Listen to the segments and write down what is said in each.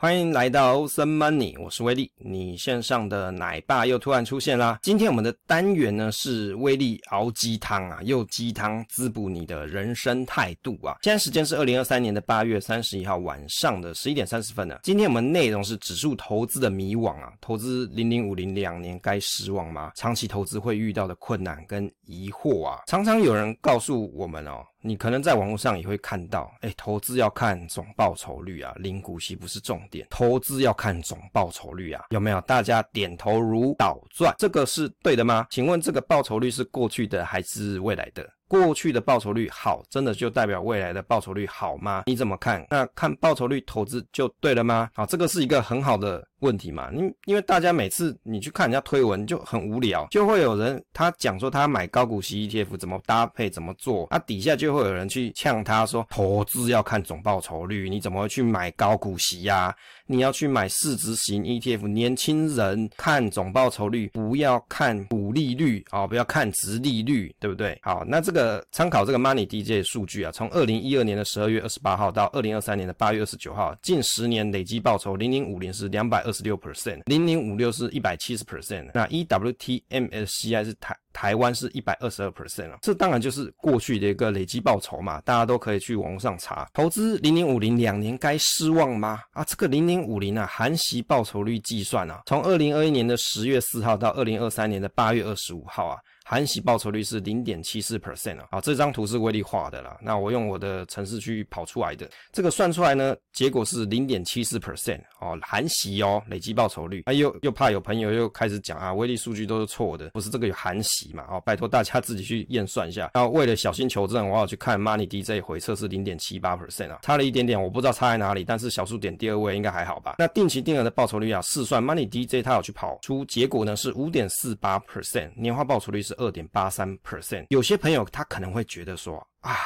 欢迎来到欧森 Money，我是威力，你线上的奶爸又突然出现啦。今天我们的单元呢是威力熬鸡汤啊，用鸡汤滋补你的人生态度啊。现在时间是二零二三年的八月三十一号晚上的十一点三十分呢。今天我们内容是指数投资的迷惘啊，投资零零五零两年该失望吗？长期投资会遇到的困难跟疑惑啊，常常有人告诉我们哦。你可能在网络上也会看到，哎，投资要看总报酬率啊，零股息不是重点，投资要看总报酬率啊，有没有？大家点头如捣蒜，这个是对的吗？请问这个报酬率是过去的还是未来的？过去的报酬率好，真的就代表未来的报酬率好吗？你怎么看？那看报酬率投资就对了吗？好，这个是一个很好的问题嘛。因因为大家每次你去看人家推文就很无聊，就会有人他讲说他买高股息 ETF 怎么搭配怎么做，啊底下就会有人去呛他说投资要看总报酬率，你怎么会去买高股息呀？你要去买市值型 ETF，年轻人看总报酬率，不要看股利率啊，不要看殖利率，对不对？好，那这个参考这个 Money DJ 数据啊，从二零一二年的十二月二十八号到二零二三年的八月二十九号，近十年累计报酬零零五零是两百二十六 percent，零零五六是一百七十 percent，那 EWT MSCI 是台台湾是一百二十二 percent 啊，这当然就是过去的一个累计报酬嘛，大家都可以去网上查。投资零零五零两年该失望吗？啊，这个零零五零啊，含息报酬率计算啊，从二零二一年的十月四号到二零二三年的八月二十五号啊。含息报酬率是零点七四 percent 啊，好，这张图是威力画的啦，那我用我的程式去跑出来的，这个算出来呢，结果是零点七四 percent 哦，含息哦，累计报酬率，啊又又怕有朋友又开始讲啊，威力数据都是错的，不是这个有含息嘛，哦，拜托大家自己去验算一下，然后为了小心求证，我要去看 Money DJ 回测是零点七八 percent 啊，差了一点点，我不知道差在哪里，但是小数点第二位应该还好吧？那定期定额的报酬率啊，试算 Money DJ 它有去跑出结果呢是五点四八 percent，年化报酬率是。二点八三 percent，有些朋友他可能会觉得说啊，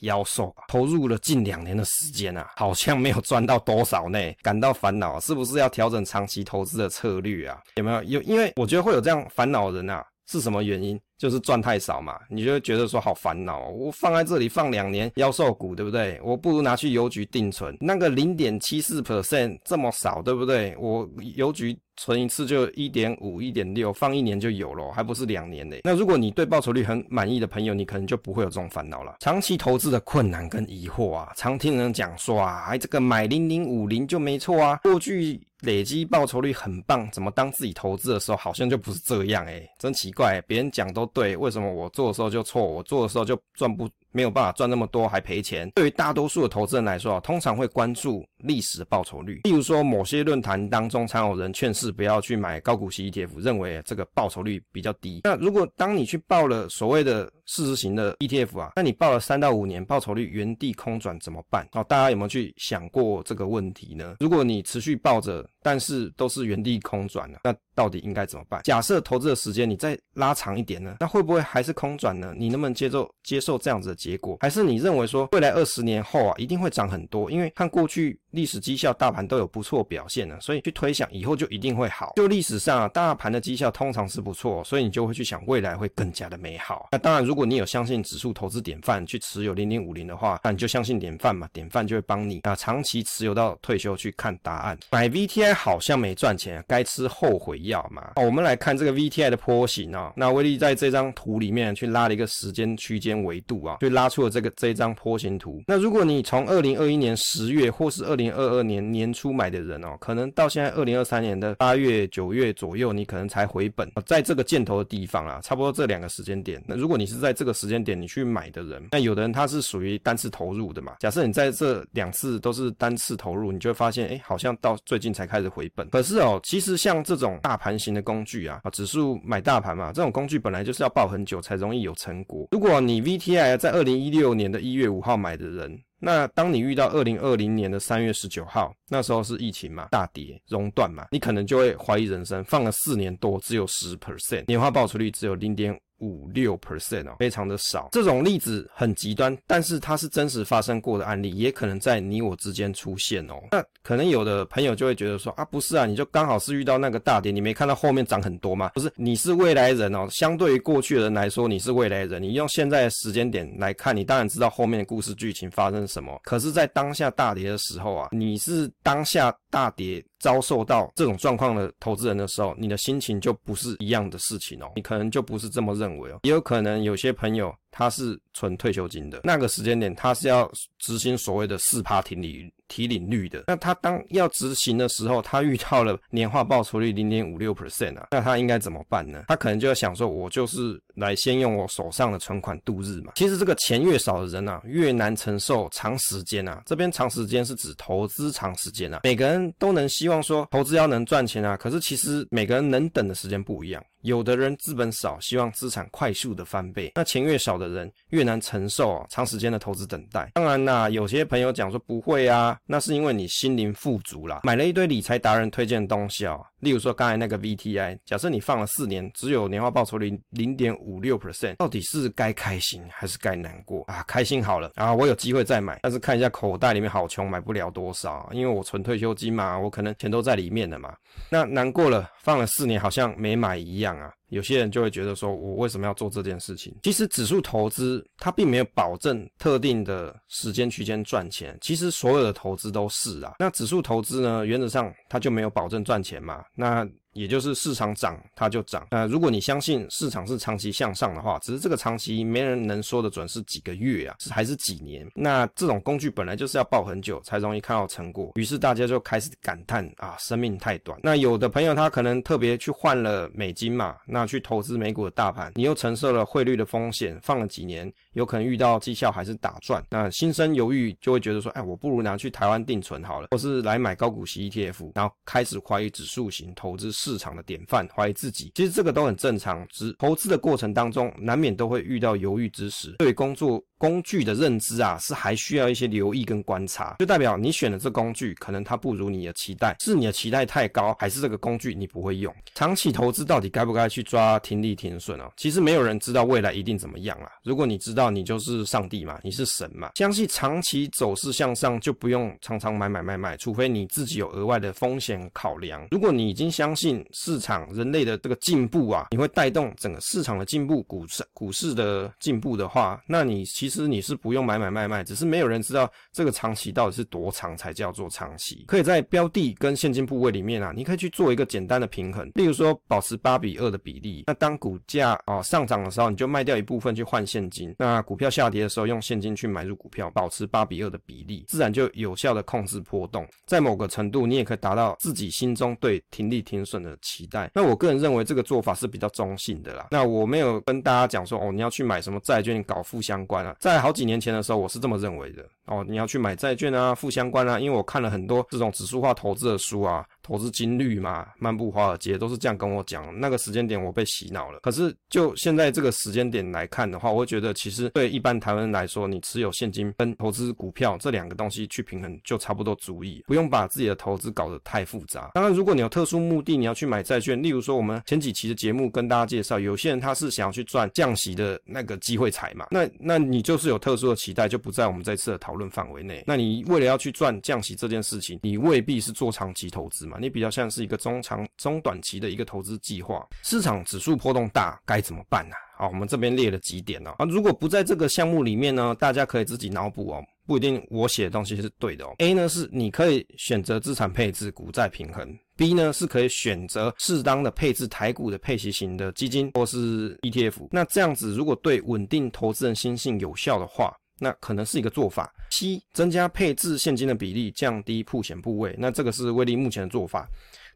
妖兽啊，投入了近两年的时间啊，好像没有赚到多少呢，感到烦恼，是不是要调整长期投资的策略啊？有没有？有，因为我觉得会有这样烦恼的人啊，是什么原因？就是赚太少嘛，你就会觉得说好烦恼，我放在这里放两年，夭寿股对不对？我不如拿去邮局定存，那个零点七四 percent 这么少，对不对？我邮局存一次就一点五、一点六，放一年就有了，还不是两年嘞。那如果你对报酬率很满意的朋友，你可能就不会有这种烦恼了。长期投资的困难跟疑惑啊，常听人讲说啊，哎，这个买零零五零就没错啊，过去累积报酬率很棒，怎么当自己投资的时候好像就不是这样哎，真奇怪，别人讲都。对，为什么我做的时候就错？我做的时候就赚不。没有办法赚那么多还赔钱。对于大多数的投资人来说啊，通常会关注历史的报酬率。例如说，某些论坛当中常有人劝示不要去买高股息 ETF，认为这个报酬率比较低。那如果当你去报了所谓的市值型的 ETF 啊，那你报了三到五年，报酬率原地空转怎么办？好，大家有没有去想过这个问题呢？如果你持续抱着，但是都是原地空转了，那到底应该怎么办？假设投资的时间你再拉长一点呢，那会不会还是空转呢？你能不能接受接受这样子的结果？还是你认为说未来二十年后啊，一定会涨很多？因为看过去历史绩效，大盘都有不错表现呢，所以去推想以后就一定会好。就历史上啊，大盘的绩效通常是不错，所以你就会去想未来会更加的美好。那当然，如果你有相信指数投资典范去持有零零五零的话，那你就相信典范嘛，典范就会帮你啊长期持有到退休去看答案。买 VTI 好像没赚钱，该吃后悔药嘛？我们来看这个 VTI 的波形啊，那威力在这张图里面去拉了一个时间区间维度啊，就拉出了。这个这张波形图，那如果你从二零二一年十月或是二零二二年年初买的人哦，可能到现在二零二三年的八月九月左右，你可能才回本。在这个箭头的地方啊，差不多这两个时间点。那如果你是在这个时间点你去买的人，那有的人他是属于单次投入的嘛。假设你在这两次都是单次投入，你就会发现，哎，好像到最近才开始回本。可是哦，其实像这种大盘型的工具啊，指数买大盘嘛，这种工具本来就是要抱很久才容易有成果。如果你 VTI 在二零一六年的一月五号买的人，那当你遇到二零二零年的三月十九号，那时候是疫情嘛，大跌熔断嘛，你可能就会怀疑人生，放了四年多，只有十 percent，年化报酬率只有零点五六 percent 哦，非常的少。这种例子很极端，但是它是真实发生过的案例，也可能在你我之间出现哦。那可能有的朋友就会觉得说啊，不是啊，你就刚好是遇到那个大跌，你没看到后面涨很多吗？不是，你是未来人哦。相对于过去的人来说，你是未来人，你用现在的时间点来看，你当然知道后面的故事剧情发生什么。可是，在当下大跌的时候啊，你是当下大跌。遭受到这种状况的投资人的时候，你的心情就不是一样的事情哦，你可能就不是这么认为哦，也有可能有些朋友他是存退休金的，那个时间点他是要执行所谓的四趴停利提领率的，那他当要执行的时候，他遇到了年化报酬率零点五六 percent 啊，那他应该怎么办呢？他可能就要想说，我就是来先用我手上的存款度日嘛。其实这个钱越少的人啊，越难承受长时间啊，这边长时间是指投资长时间啊，每个人都能希望。希望说投资要能赚钱啊，可是其实每个人能等的时间不一样。有的人资本少，希望资产快速的翻倍，那钱越少的人越难承受啊，长时间的投资等待。当然啦，有些朋友讲说不会啊，那是因为你心灵富足啦，买了一堆理财达人推荐的东西啊，例如说刚才那个 VTI，假设你放了四年，只有年化报酬率零点五六 percent，到底是该开心还是该难过啊？开心好了啊，我有机会再买，但是看一下口袋里面好穷，买不了多少，因为我存退休金嘛，我可能钱都在里面了嘛。那难过了，放了四年好像没买一样啊。有些人就会觉得说，我为什么要做这件事情？其实指数投资它并没有保证特定的时间区间赚钱，其实所有的投资都是啊。那指数投资呢，原则上它就没有保证赚钱嘛。那也就是市场涨它就涨，呃，如果你相信市场是长期向上的话，只是这个长期没人能说得准是几个月啊，是还是几年？那这种工具本来就是要抱很久才容易看到成果，于是大家就开始感叹啊，生命太短。那有的朋友他可能特别去换了美金嘛，那去投资美股的大盘，你又承受了汇率的风险，放了几年，有可能遇到绩效还是打转，那心生犹豫，就会觉得说，哎，我不如拿去台湾定存好了，或是来买高股息 ETF，然后开始怀疑指数型投资。市场的典范，怀疑自己，其实这个都很正常。只投资的过程当中，难免都会遇到犹豫之时。对工作工具的认知啊，是还需要一些留意跟观察，就代表你选的这工具，可能它不如你的期待，是你的期待太高，还是这个工具你不会用？长期投资到底该不该去抓停利停损哦？其实没有人知道未来一定怎么样啊。如果你知道，你就是上帝嘛，你是神嘛。相信长期走势向上，就不用常常买买卖卖，除非你自己有额外的风险考量。如果你已经相信，市场人类的这个进步啊，你会带动整个市场的进步，股市股市的进步的话，那你其实实你是不用买买卖卖，只是没有人知道这个长期到底是多长才叫做长期。可以在标的跟现金部位里面啊，你可以去做一个简单的平衡，例如说保持八比二的比例。那当股价啊上涨的时候，你就卖掉一部分去换现金；那股票下跌的时候，用现金去买入股票，保持八比二的比例，自然就有效的控制波动。在某个程度，你也可以达到自己心中对停利停损的期待，那我个人认为这个做法是比较中性的啦。那我没有跟大家讲说，哦，你要去买什么债券搞负相关啊。在好几年前的时候，我是这么认为的。哦，你要去买债券啊，负相关啊，因为我看了很多这种指数化投资的书啊。投资金率嘛，漫步华尔街都是这样跟我讲。那个时间点我被洗脑了。可是就现在这个时间点来看的话，我觉得其实对一般台湾人来说，你持有现金跟投资股票这两个东西去平衡就差不多足以，不用把自己的投资搞得太复杂。当然，如果你有特殊目的，你要去买债券，例如说我们前几期的节目跟大家介绍，有些人他是想要去赚降息的那个机会财嘛，那那你就是有特殊的期待，就不在我们这次的讨讨论范围内。那你为了要去赚降息这件事情，你未必是做长期投资嘛。你比较像是一个中长、中短期的一个投资计划。市场指数波动大，该怎么办呢？好，我们这边列了几点哦。啊，如果不在这个项目里面呢，大家可以自己脑补哦，不一定我写的东西是对的哦。A 呢是你可以选择资产配置，股债平衡；B 呢是可以选择适当的配置台股的配息型的基金或是 ETF。那这样子，如果对稳定投资人心性有效的话。那可能是一个做法。C 增加配置现金的比例，降低铺险部位。那这个是威力目前的做法。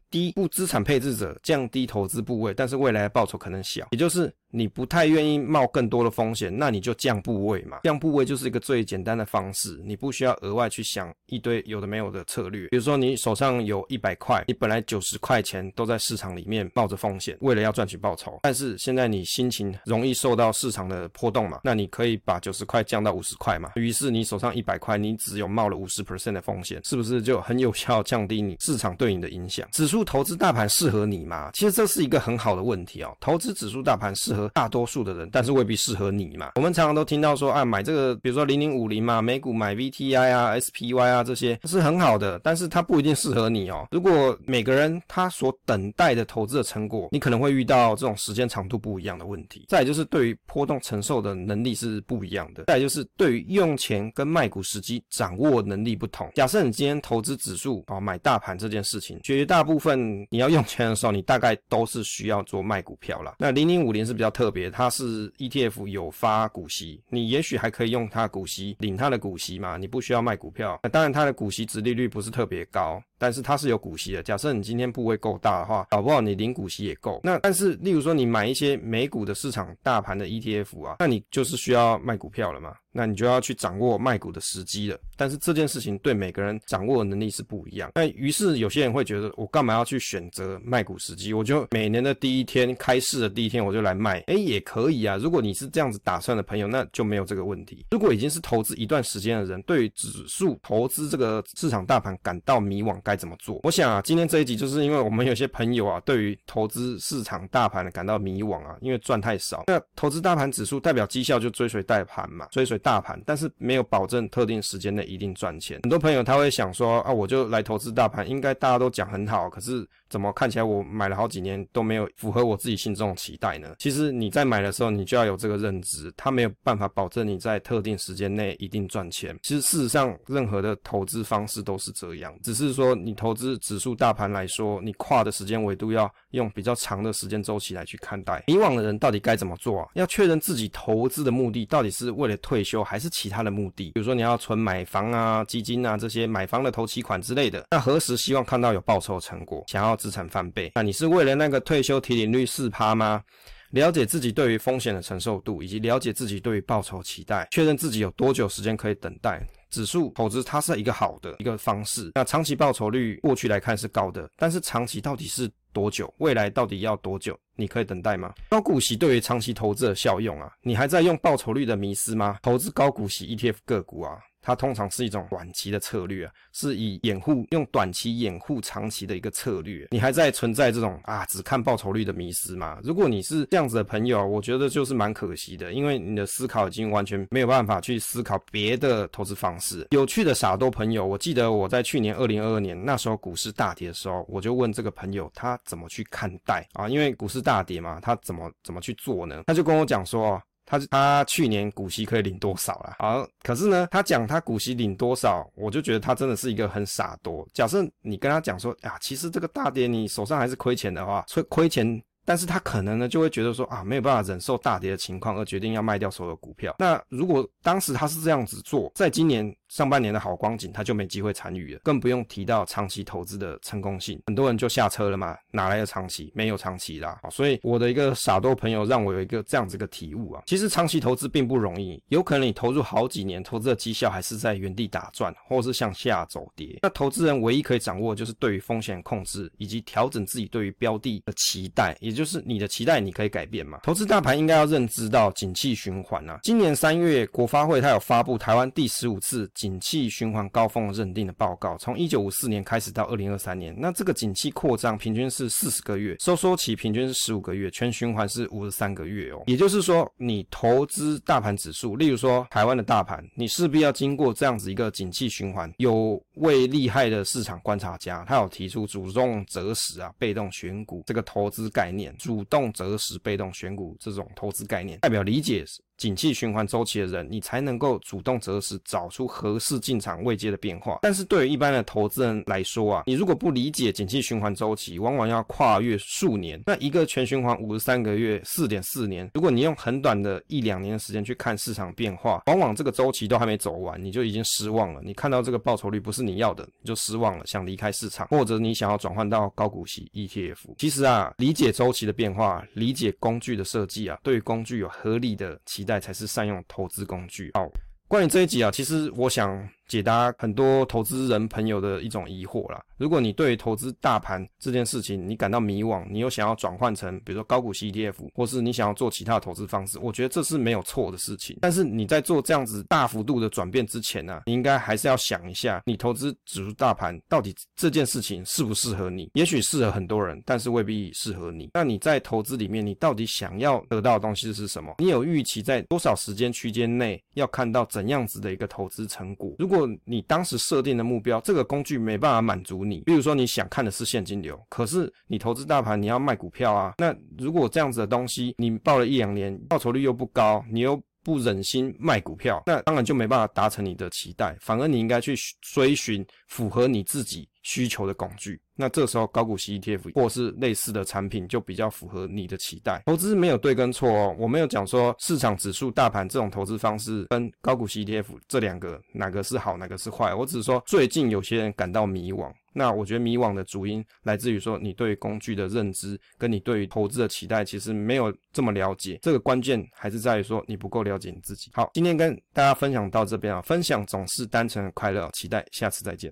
D 不资产配置者降低投资部位，但是未来的报酬可能小，也就是。你不太愿意冒更多的风险，那你就降部位嘛。降部位就是一个最简单的方式，你不需要额外去想一堆有的没有的策略。比如说你手上有一百块，你本来九十块钱都在市场里面冒着风险，为了要赚取报酬。但是现在你心情容易受到市场的波动嘛，那你可以把九十块降到五十块嘛。于是你手上一百块，你只有冒了五十 percent 的风险，是不是就很有效降低你市场对你的影响？指数投资大盘适合你吗？其实这是一个很好的问题哦。投资指数大盘适合大多数的人，但是未必适合你嘛。我们常常都听到说啊，买这个，比如说零零五零嘛，美股买 VTI 啊、SPY 啊这些是很好的，但是它不一定适合你哦。如果每个人他所等待的投资的成果，你可能会遇到这种时间长度不一样的问题。再就是对于波动承受的能力是不一样的。再就是对于用钱跟卖股时机掌握能力不同。假设你今天投资指数啊，买大盘这件事情，绝大部分你要用钱的时候，你大概都是需要做卖股票啦。那零零五零是比较特别，它是 ETF 有发股息，你也许还可以用它股息领它的股息嘛，你不需要卖股票。那当然它的股息值利率不是特别高。但是它是有股息的。假设你今天部位够大的话，搞不好你领股息也够。那但是，例如说你买一些美股的市场大盘的 ETF 啊，那你就是需要卖股票了嘛？那你就要去掌握卖股的时机了。但是这件事情对每个人掌握的能力是不一样。那于是有些人会觉得，我干嘛要去选择卖股时机？我就每年的第一天开市的第一天我就来卖，诶，也可以啊。如果你是这样子打算的朋友，那就没有这个问题。如果已经是投资一段时间的人，对于指数投资这个市场大盘感到迷惘。该怎么做？我想啊，今天这一集就是因为我们有些朋友啊，对于投资市场大盘感到迷惘啊，因为赚太少。那投资大盘指数代表绩效就追随大盘嘛，追随大盘，但是没有保证特定时间内一定赚钱。很多朋友他会想说啊，我就来投资大盘，应该大家都讲很好，可是。怎么看起来我买了好几年都没有符合我自己心中的期待呢？其实你在买的时候，你就要有这个认知，它没有办法保证你在特定时间内一定赚钱。其实事实上，任何的投资方式都是这样，只是说你投资指数大盘来说，你跨的时间维度要用比较长的时间周期来去看待。迷惘的人到底该怎么做啊？要确认自己投资的目的到底是为了退休还是其他的目的？比如说你要存买房啊、基金啊这些买房的投期款之类的，那何时希望看到有报酬成果？想要资产翻倍，那你是为了那个退休提领率四趴吗？了解自己对于风险的承受度，以及了解自己对于报酬期待，确认自己有多久时间可以等待。指数投资它是一个好的一个方式。那长期报酬率过去来看是高的，但是长期到底是多久？未来到底要多久？你可以等待吗？高股息对于长期投资的效用啊，你还在用报酬率的迷思吗？投资高股息 ETF 个股啊。它通常是一种短期的策略啊，是以掩护用短期掩护长期的一个策略。你还在存在这种啊只看报酬率的迷失吗？如果你是这样子的朋友，我觉得就是蛮可惜的，因为你的思考已经完全没有办法去思考别的投资方式。有趣的傻多朋友，我记得我在去年二零二二年那时候股市大跌的时候，我就问这个朋友他怎么去看待啊？因为股市大跌嘛，他怎么怎么去做呢？他就跟我讲说。他他去年股息可以领多少了？好，可是呢，他讲他股息领多少，我就觉得他真的是一个很傻多。假设你跟他讲说，啊，其实这个大跌你手上还是亏钱的话，亏亏钱。但是他可能呢就会觉得说啊，没有办法忍受大跌的情况，而决定要卖掉所有股票。那如果当时他是这样子做，在今年上半年的好光景，他就没机会参与了，更不用提到长期投资的成功性，很多人就下车了嘛，哪来的长期？没有长期啦。所以我的一个傻多朋友让我有一个这样子的体悟啊，其实长期投资并不容易，有可能你投入好几年，投资的绩效还是在原地打转，或是向下走跌。那投资人唯一可以掌握就是对于风险控制以及调整自己对于标的的期待，也。就是你的期待，你可以改变嘛？投资大盘应该要认知到景气循环啊。今年三月，国发会它有发布台湾第十五次景气循环高峰认定的报告，从一九五四年开始到二零二三年，那这个景气扩张平均是四十个月，收缩期平均是十五个月，全循环是五十三个月哦。也就是说，你投资大盘指数，例如说台湾的大盘，你势必要经过这样子一个景气循环。有位厉害的市场观察家，他有提出主动择时啊，被动选股这个投资概念。主动择时、被动选股这种投资概念，代表理解景气循环周期的人，你才能够主动择时，找出合适进场位阶的变化。但是对于一般的投资人来说啊，你如果不理解景气循环周期，往往要跨越数年。那一个全循环五十三个月，四点四年，如果你用很短的一两年的时间去看市场变化，往往这个周期都还没走完，你就已经失望了。你看到这个报酬率不是你要的，你就失望了，想离开市场，或者你想要转换到高股息 ETF。其实啊，理解周期的变化，理解工具的设计啊，对工具有合理的期待才是善用投资工具。好，关于这一集啊，其实我想解答很多投资人朋友的一种疑惑啦。如果你对投资大盘这件事情你感到迷惘，你又想要转换成比如说高股息 ETF，或是你想要做其他投资方式，我觉得这是没有错的事情。但是你在做这样子大幅度的转变之前呢、你应该还是要想一下，你投资指数大盘到底这件事情适不适合你？也许适合很多人，但是未必适合你。那你在投资里面，你到底想要得到的东西是什么？你有预期在多少时间区间内要看到怎样子的一个投资成果？如果果你当时设定的目标，这个工具没办法满足你，比如说你想看的是现金流，可是你投资大盘你要卖股票啊，那如果这样子的东西你报了一两年，报酬率又不高，你又不忍心卖股票，那当然就没办法达成你的期待，反而你应该去追寻符合你自己需求的工具。那这时候高股息 ETF 或是类似的产品就比较符合你的期待。投资没有对跟错哦，我没有讲说市场指数大盘这种投资方式跟高股息 ETF 这两个哪个是好，哪个是坏。我只是说最近有些人感到迷惘。那我觉得迷惘的主因来自于说你对工具的认知跟你对于投资的期待其实没有这么了解。这个关键还是在于说你不够了解你自己。好，今天跟大家分享到这边啊，分享总是单纯的快乐，期待下次再见。